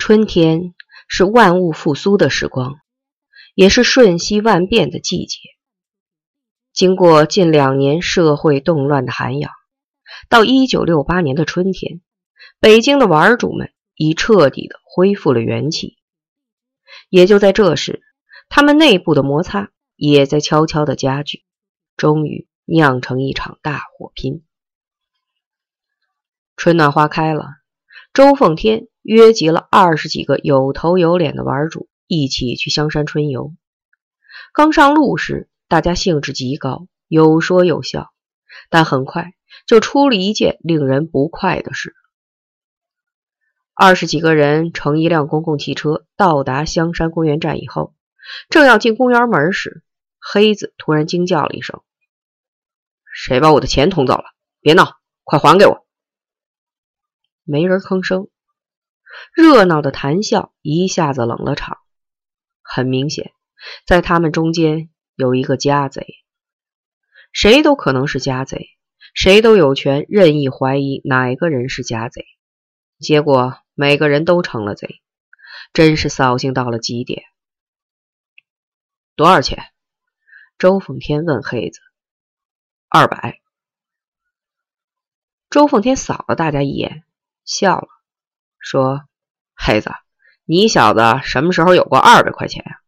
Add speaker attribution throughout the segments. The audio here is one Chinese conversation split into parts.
Speaker 1: 春天是万物复苏的时光，也是瞬息万变的季节。经过近两年社会动乱的涵养，到一九六八年的春天，北京的玩主们已彻底的恢复了元气。也就在这时，他们内部的摩擦也在悄悄的加剧，终于酿成一场大火拼。春暖花开了，周凤天。约集了二十几个有头有脸的玩主，一起去香山春游。刚上路时，大家兴致极高，有说有笑。但很快就出了一件令人不快的事。二十几个人乘一辆公共汽车到达香山公园站以后，正要进公园门时，黑子突然惊叫了一声：“谁把我的钱捅走了？别闹，快还给我！”没人吭声。热闹的谈笑一下子冷了场。很明显，在他们中间有一个家贼。谁都可能是家贼，谁都有权任意怀疑哪个人是家贼。结果每个人都成了贼，真是扫兴到了极点。多少钱？周凤天问黑子。二百。周凤天扫了大家一眼，笑了。说：“黑子，你小子什么时候有过二百块钱呀？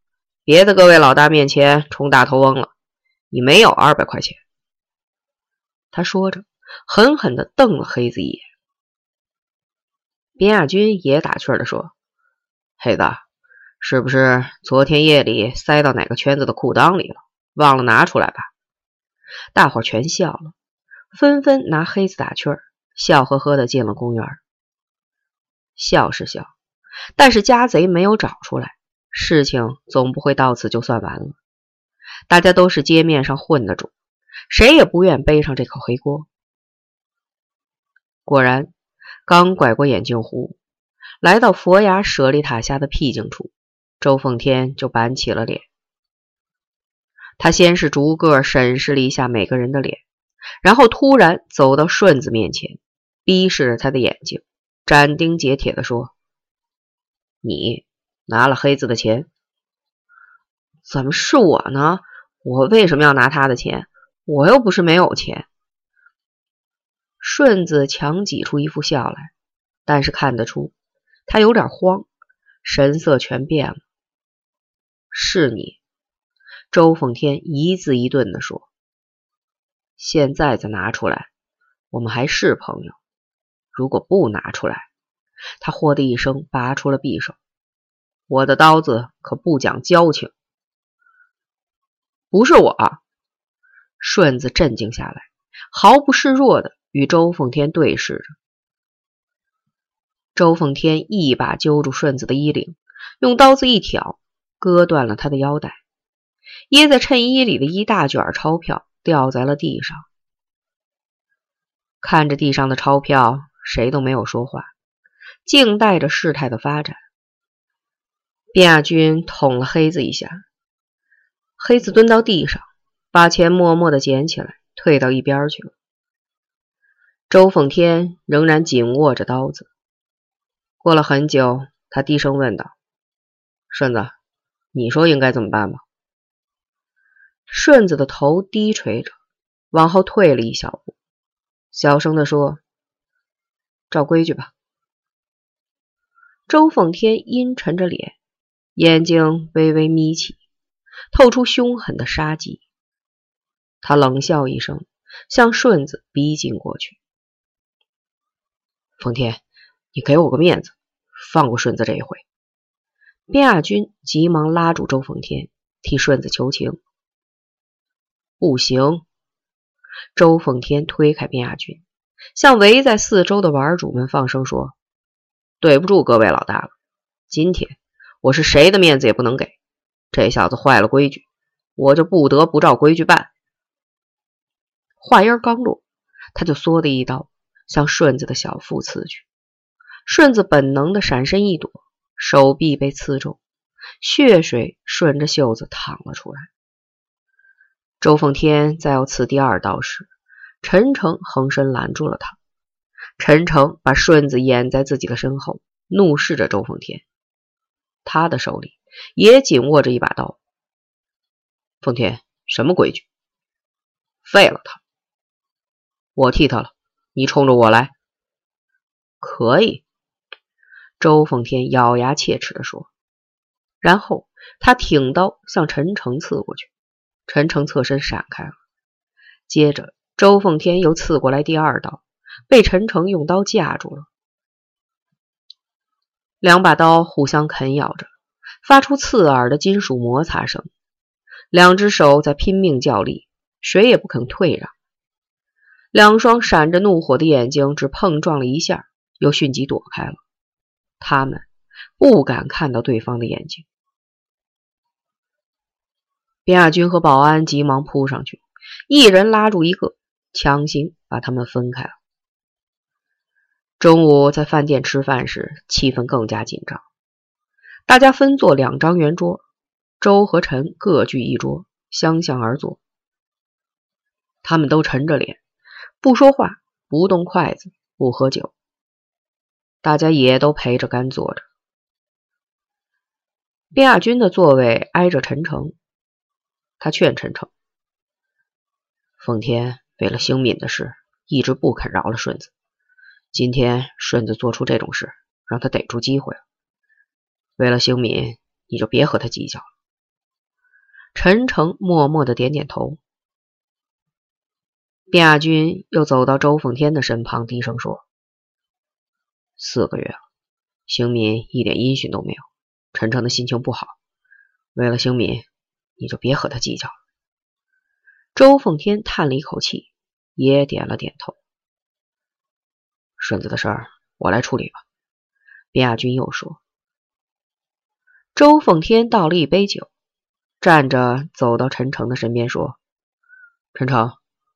Speaker 1: 别在各位老大面前充大头翁了，你没有二百块钱。”他说着，狠狠地瞪了黑子一眼。边亚军也打趣的说：“黑子，是不是昨天夜里塞到哪个圈子的裤裆里了？忘了拿出来吧？”大伙全笑了，纷纷拿黑子打趣儿，笑呵呵的进了公园。笑是笑，但是家贼没有找出来，事情总不会到此就算完了。大家都是街面上混的主，谁也不愿背上这口黑锅。果然，刚拐过眼镜湖，来到佛牙舍利塔下的僻静处，周凤天就板起了脸。他先是逐个审视了一下每个人的脸，然后突然走到顺子面前，逼视着他的眼睛。斩钉截铁地说：“你拿了黑子的钱？怎么是我呢？我为什么要拿他的钱？我又不是没有钱。”顺子强挤出一副笑来，但是看得出他有点慌，神色全变了。是你，周凤天一字一顿地说：“现在再拿出来，我们还是朋友。”如果不拿出来，他豁的一声拔出了匕首。我的刀子可不讲交情。不是我。顺子镇静下来，毫不示弱的与周凤天对视着。周凤天一把揪住顺子的衣领，用刀子一挑，割断了他的腰带。掖在衬衣里的一大卷钞票掉在了地上。看着地上的钞票。谁都没有说话，静待着事态的发展。卞亚军捅了黑子一下，黑子蹲到地上，把钱默默的捡起来，退到一边去了。周凤天仍然紧握着刀子。过了很久，他低声问道：“顺子，你说应该怎么办吧？”顺子的头低垂着，往后退了一小步，小声的说。照规矩吧。周凤天阴沉着脸，眼睛微微眯起，透出凶狠的杀机。他冷笑一声，向顺子逼近过去。凤天，你给我个面子，放过顺子这一回。边亚军急忙拉住周凤天，替顺子求情。不行。周凤天推开边亚军。向围在四周的玩主们放声说：“对不住各位老大了，今天我是谁的面子也不能给。这小子坏了规矩，我就不得不照规矩办。”话音刚落，他就缩的一刀向顺子的小腹刺去。顺子本能的闪身一躲，手臂被刺中，血水顺着袖子淌了出来。周凤天在要刺第二刀时，陈诚横身拦住了他。陈诚把顺子掩在自己的身后，怒视着周奉天，他的手里也紧握着一把刀。奉天，什么规矩？废了他！我替他了，你冲着我来。可以。周奉天咬牙切齿地说，然后他挺刀向陈诚刺过去，陈诚侧身闪开了。接着，周奉天又刺过来第二刀，被陈诚用刀架住了。两把刀互相啃咬着，发出刺耳的金属摩擦声。两只手在拼命较力，谁也不肯退让。两双闪着怒火的眼睛只碰撞了一下，又迅即躲开了。他们不敢看到对方的眼睛。边亚军和保安急忙扑上去，一人拉住一个，强行把他们分开了。中午在饭店吃饭时，气氛更加紧张。大家分坐两张圆桌，周和陈各据一桌，相向而坐。他们都沉着脸，不说话，不动筷子，不喝酒。大家也都陪着干坐着。边亚军的座位挨着陈诚，他劝陈诚：“奉天为了兴敏的事，一直不肯饶了顺子。今天顺子做出这种事，让他逮住机会了。为了兴敏，你就别和他计较了。”陈诚默默的点点头。卞亚军又走到周奉天的身旁，低声说。四个月了，兴敏一点音讯都没有。陈诚的心情不好，为了兴敏，你就别和他计较了。周奉天叹了一口气，也点了点头。顺子的事儿我来处理吧。边亚军又说。周奉天倒了一杯酒，站着走到陈诚的身边说：“陈诚，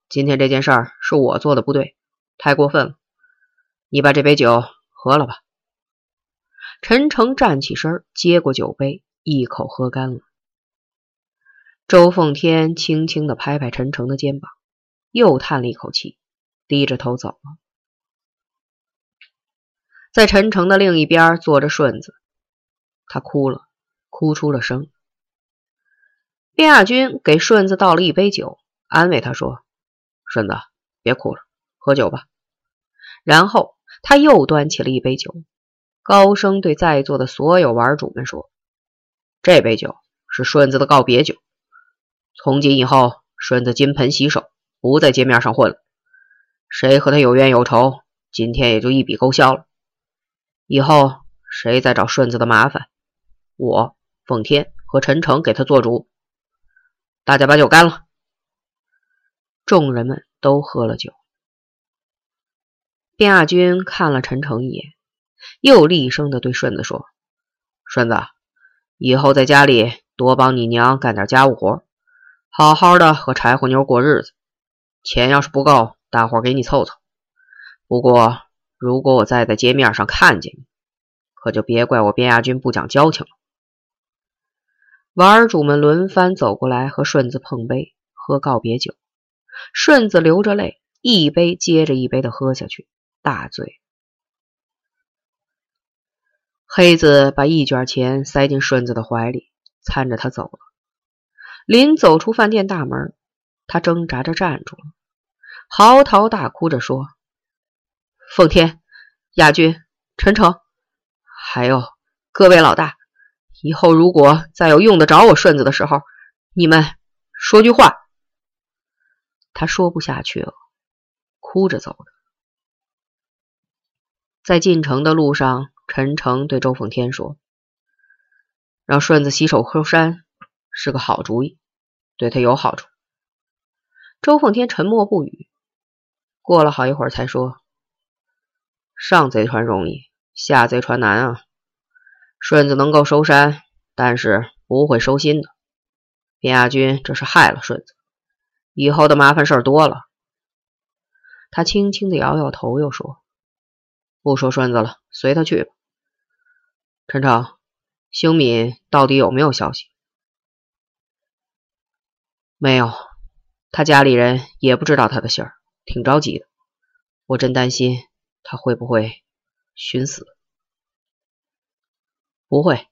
Speaker 1: 今天这件事儿是我做的不对，太过分了。你把这杯酒。”喝了吧。陈诚站起身，接过酒杯，一口喝干了。周奉天轻轻的拍拍陈诚的肩膀，又叹了一口气，低着头走了。在陈诚的另一边坐着顺子，他哭了，哭出了声。卞亚军给顺子倒了一杯酒，安慰他说：“顺子，别哭了，喝酒吧。”然后。他又端起了一杯酒，高声对在座的所有玩主们说：“这杯酒是顺子的告别酒。从今以后，顺子金盆洗手，不在街面上混了。谁和他有冤有仇，今天也就一笔勾销了。以后谁再找顺子的麻烦，我奉天和陈诚给他做主。大家把酒干了。”众人们都喝了酒。卞亚军看了陈诚一眼，又厉声的对顺子说：“顺子，以后在家里多帮你娘干点家务活，好好的和柴火妞过日子。钱要是不够，大伙给你凑凑。不过，如果我再在街面上看见你，可就别怪我边亚军不讲交情了。”玩主们轮番走过来和顺子碰杯，喝告别酒。顺子流着泪，一杯接着一杯的喝下去。大醉。黑子把一卷钱塞进顺子的怀里，搀着他走了。临走出饭店大门，他挣扎着站住了，嚎啕大哭着说：“奉天、亚军、陈诚，还有各位老大，以后如果再有用得着我顺子的时候，你们说句话。”他说不下去了，哭着走了。在进城的路上，陈诚对周奉天说：“让顺子洗手后山是个好主意，对他有好处。”周奉天沉默不语，过了好一会儿才说：“上贼船容易，下贼船难啊。顺子能够收山，但是不会收心的。边亚军这是害了顺子，以后的麻烦事儿多了。”他轻轻的摇摇头，又说。不说顺子了，随他去吧。陈诚，兴敏到底有没有消息？没有，他家里人也不知道他的信儿，挺着急的。我真担心他会不会寻死。不会，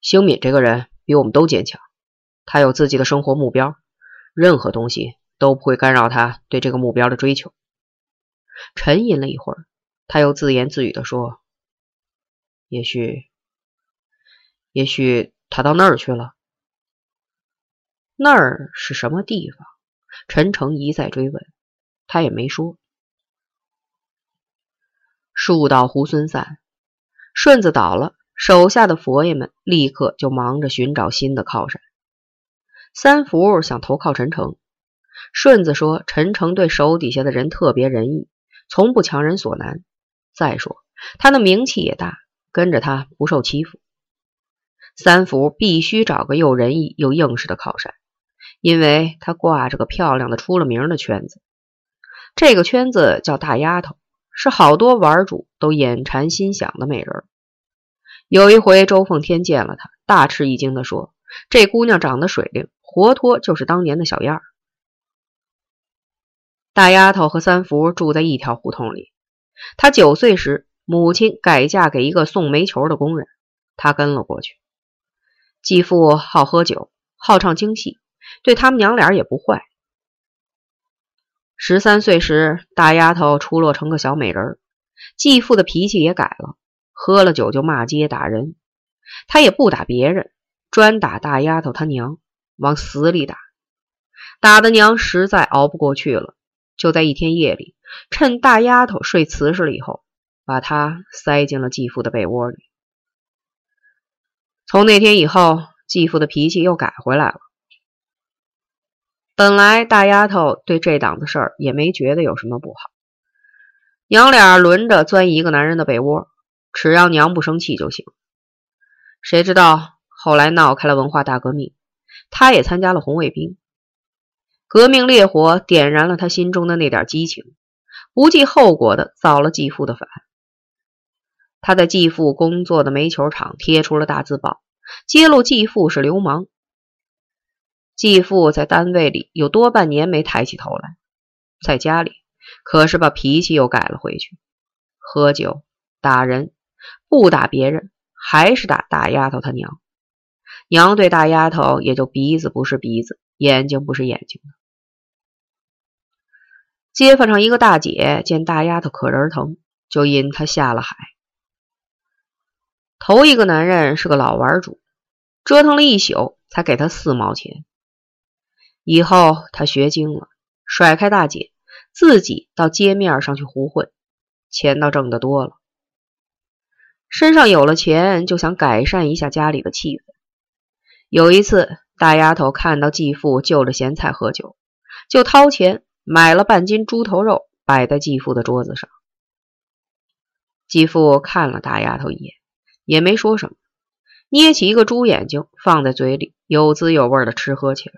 Speaker 1: 兴敏这个人比我们都坚强，他有自己的生活目标，任何东西都不会干扰他对这个目标的追求。沉吟了一会儿，他又自言自语的说：“也许，也许他到那儿去了。那儿是什么地方？”陈诚一再追问，他也没说。树倒猢狲散，顺子倒了，手下的佛爷们立刻就忙着寻找新的靠山。三福想投靠陈诚，顺子说陈诚对手底下的人特别仁义，从不强人所难。再说他的名气也大，跟着他不受欺负。三福必须找个又仁义又硬实的靠山，因为他挂着个漂亮的出了名的圈子，这个圈子叫大丫头。是好多玩主都眼馋心想的美人。有一回，周凤天见了她，大吃一惊的说：“这姑娘长得水灵，活脱就是当年的小燕儿。”大丫头和三福住在一条胡同里。她九岁时，母亲改嫁给一个送煤球的工人，她跟了过去。继父好喝酒，好唱京戏，对他们娘俩也不坏。十三岁时，大丫头出落成个小美人儿继父的脾气也改了，喝了酒就骂街打人。他也不打别人，专打大丫头她娘，往死里打。打的娘实在熬不过去了，就在一天夜里，趁大丫头睡瓷实了以后，把她塞进了继父的被窝里。从那天以后，继父的脾气又改回来了。本来大丫头对这档子事儿也没觉得有什么不好，娘俩轮着钻一个男人的被窝，只要娘不生气就行。谁知道后来闹开了文化大革命，她也参加了红卫兵。革命烈火点燃了她心中的那点激情，不计后果的造了继父的反。她在继父工作的煤球厂贴出了大字报，揭露继父是流氓。继父在单位里有多半年没抬起头来，在家里可是把脾气又改了回去，喝酒打人，不打别人，还是打大丫头她娘。娘对大丫头也就鼻子不是鼻子，眼睛不是眼睛了。街坊上一个大姐见大丫头可人疼，就引她下了海。头一个男人是个老玩主，折腾了一宿才给她四毛钱。以后他学精了，甩开大姐，自己到街面上去胡混，钱倒挣得多了。身上有了钱，就想改善一下家里的气氛。有一次，大丫头看到继父就着咸菜喝酒，就掏钱买了半斤猪头肉，摆在继父的桌子上。继父看了大丫头一眼，也没说什么，捏起一个猪眼睛放在嘴里，有滋有味的吃喝起来。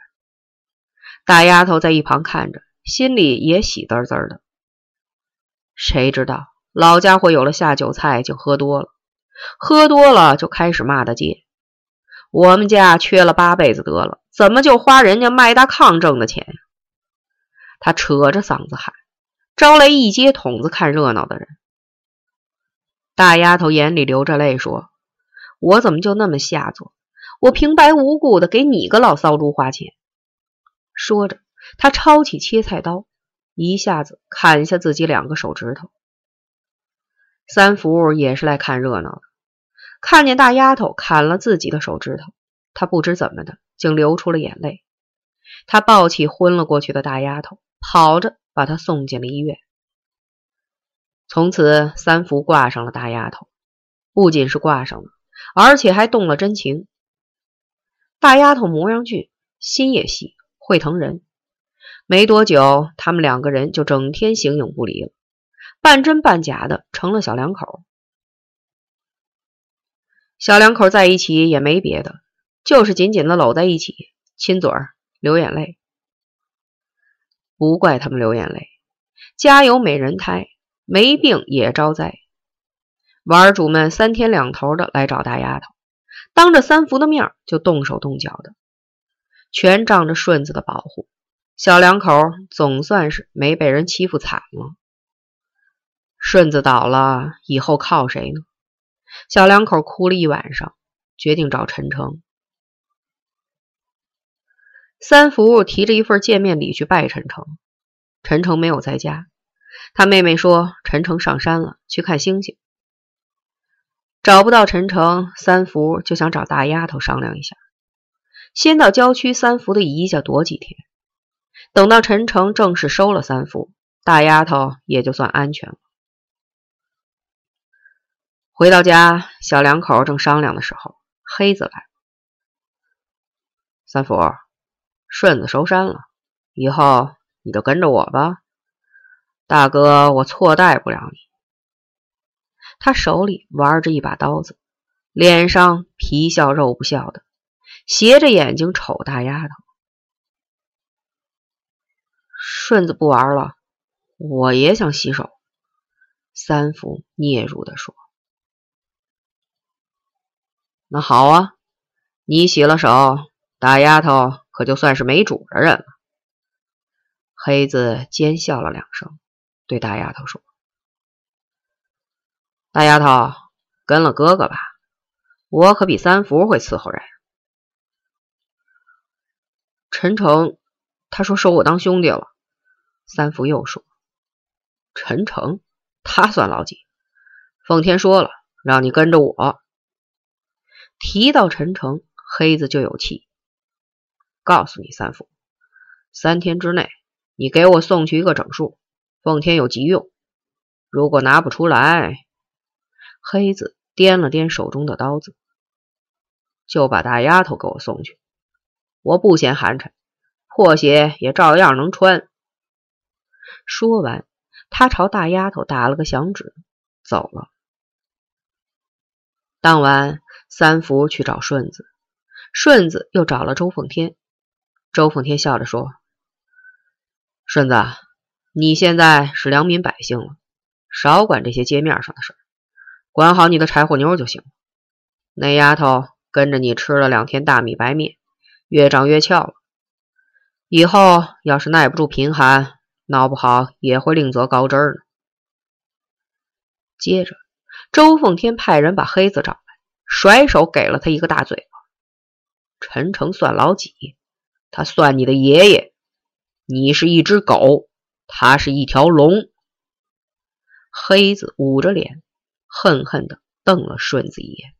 Speaker 1: 大丫头在一旁看着，心里也喜滋滋的。谁知道老家伙有了下酒菜就喝多了，喝多了就开始骂大街。我们家缺了八辈子得了，怎么就花人家麦大炕挣的钱呀？他扯着嗓子喊，招来一街筒子看热闹的人。大丫头眼里流着泪说：“我怎么就那么下作？我平白无故的给你个老骚猪花钱。”说着，他抄起切菜刀，一下子砍下自己两个手指头。三福也是来看热闹的，看见大丫头砍了自己的手指头，他不知怎么的，竟流出了眼泪。他抱起昏了过去的大丫头，跑着把她送进了医院。从此，三福挂上了大丫头，不仅是挂上了，而且还动了真情。大丫头模样俊，心也细。会疼人，没多久，他们两个人就整天形影不离了，半真半假的成了小两口。小两口在一起也没别的，就是紧紧的搂在一起，亲嘴儿，流眼泪。不怪他们流眼泪，家有美人胎，没病也招灾。玩主们三天两头的来找大丫头，当着三福的面就动手动脚的。全仗着顺子的保护，小两口总算是没被人欺负惨了。顺子倒了以后靠谁呢？小两口哭了一晚上，决定找陈诚。三福提着一份见面礼去拜陈诚，陈诚没有在家。他妹妹说陈诚上山了，去看星星。找不到陈诚，三福就想找大丫头商量一下，先到郊区三福的姨家躲几天。等到陈诚正式收了三福，大丫头也就算安全了。回到家，小两口正商量的时候，黑子来了。三福，顺子收山了，以后你就跟着我吧。大哥，我错待不了你。他手里玩着一把刀子，脸上皮笑肉不笑的，斜着眼睛瞅大丫头。顺子不玩了，我也想洗手。三福嗫嚅的说。那好啊，你洗了手，大丫头可就算是没主的人了。黑子奸笑了两声，对大丫头说：“大丫头，跟了哥哥吧，我可比三福会伺候人。”陈诚他说收我当兄弟了。三福又说：“陈诚他算老几？奉天说了，让你跟着我。”提到陈诚，黑子就有气。告诉你三福，三天之内，你给我送去一个整数，奉天有急用。如果拿不出来，黑子掂了掂手中的刀子，就把大丫头给我送去。我不嫌寒碜，破鞋也照样能穿。说完，他朝大丫头打了个响指，走了。当晚。三福去找顺子，顺子又找了周奉天。周奉天笑着说：“顺子，你现在是良民百姓了，少管这些街面上的事管好你的柴火妞就行了。那丫头跟着你吃了两天大米白面，越长越翘了。以后要是耐不住贫寒，闹不好也会另择高枝呢。”接着，周奉天派人把黑子找来。甩手给了他一个大嘴巴。陈诚算老几？他算你的爷爷。你是一只狗，他是一条龙。黑子捂着脸，恨恨地瞪了顺子一眼。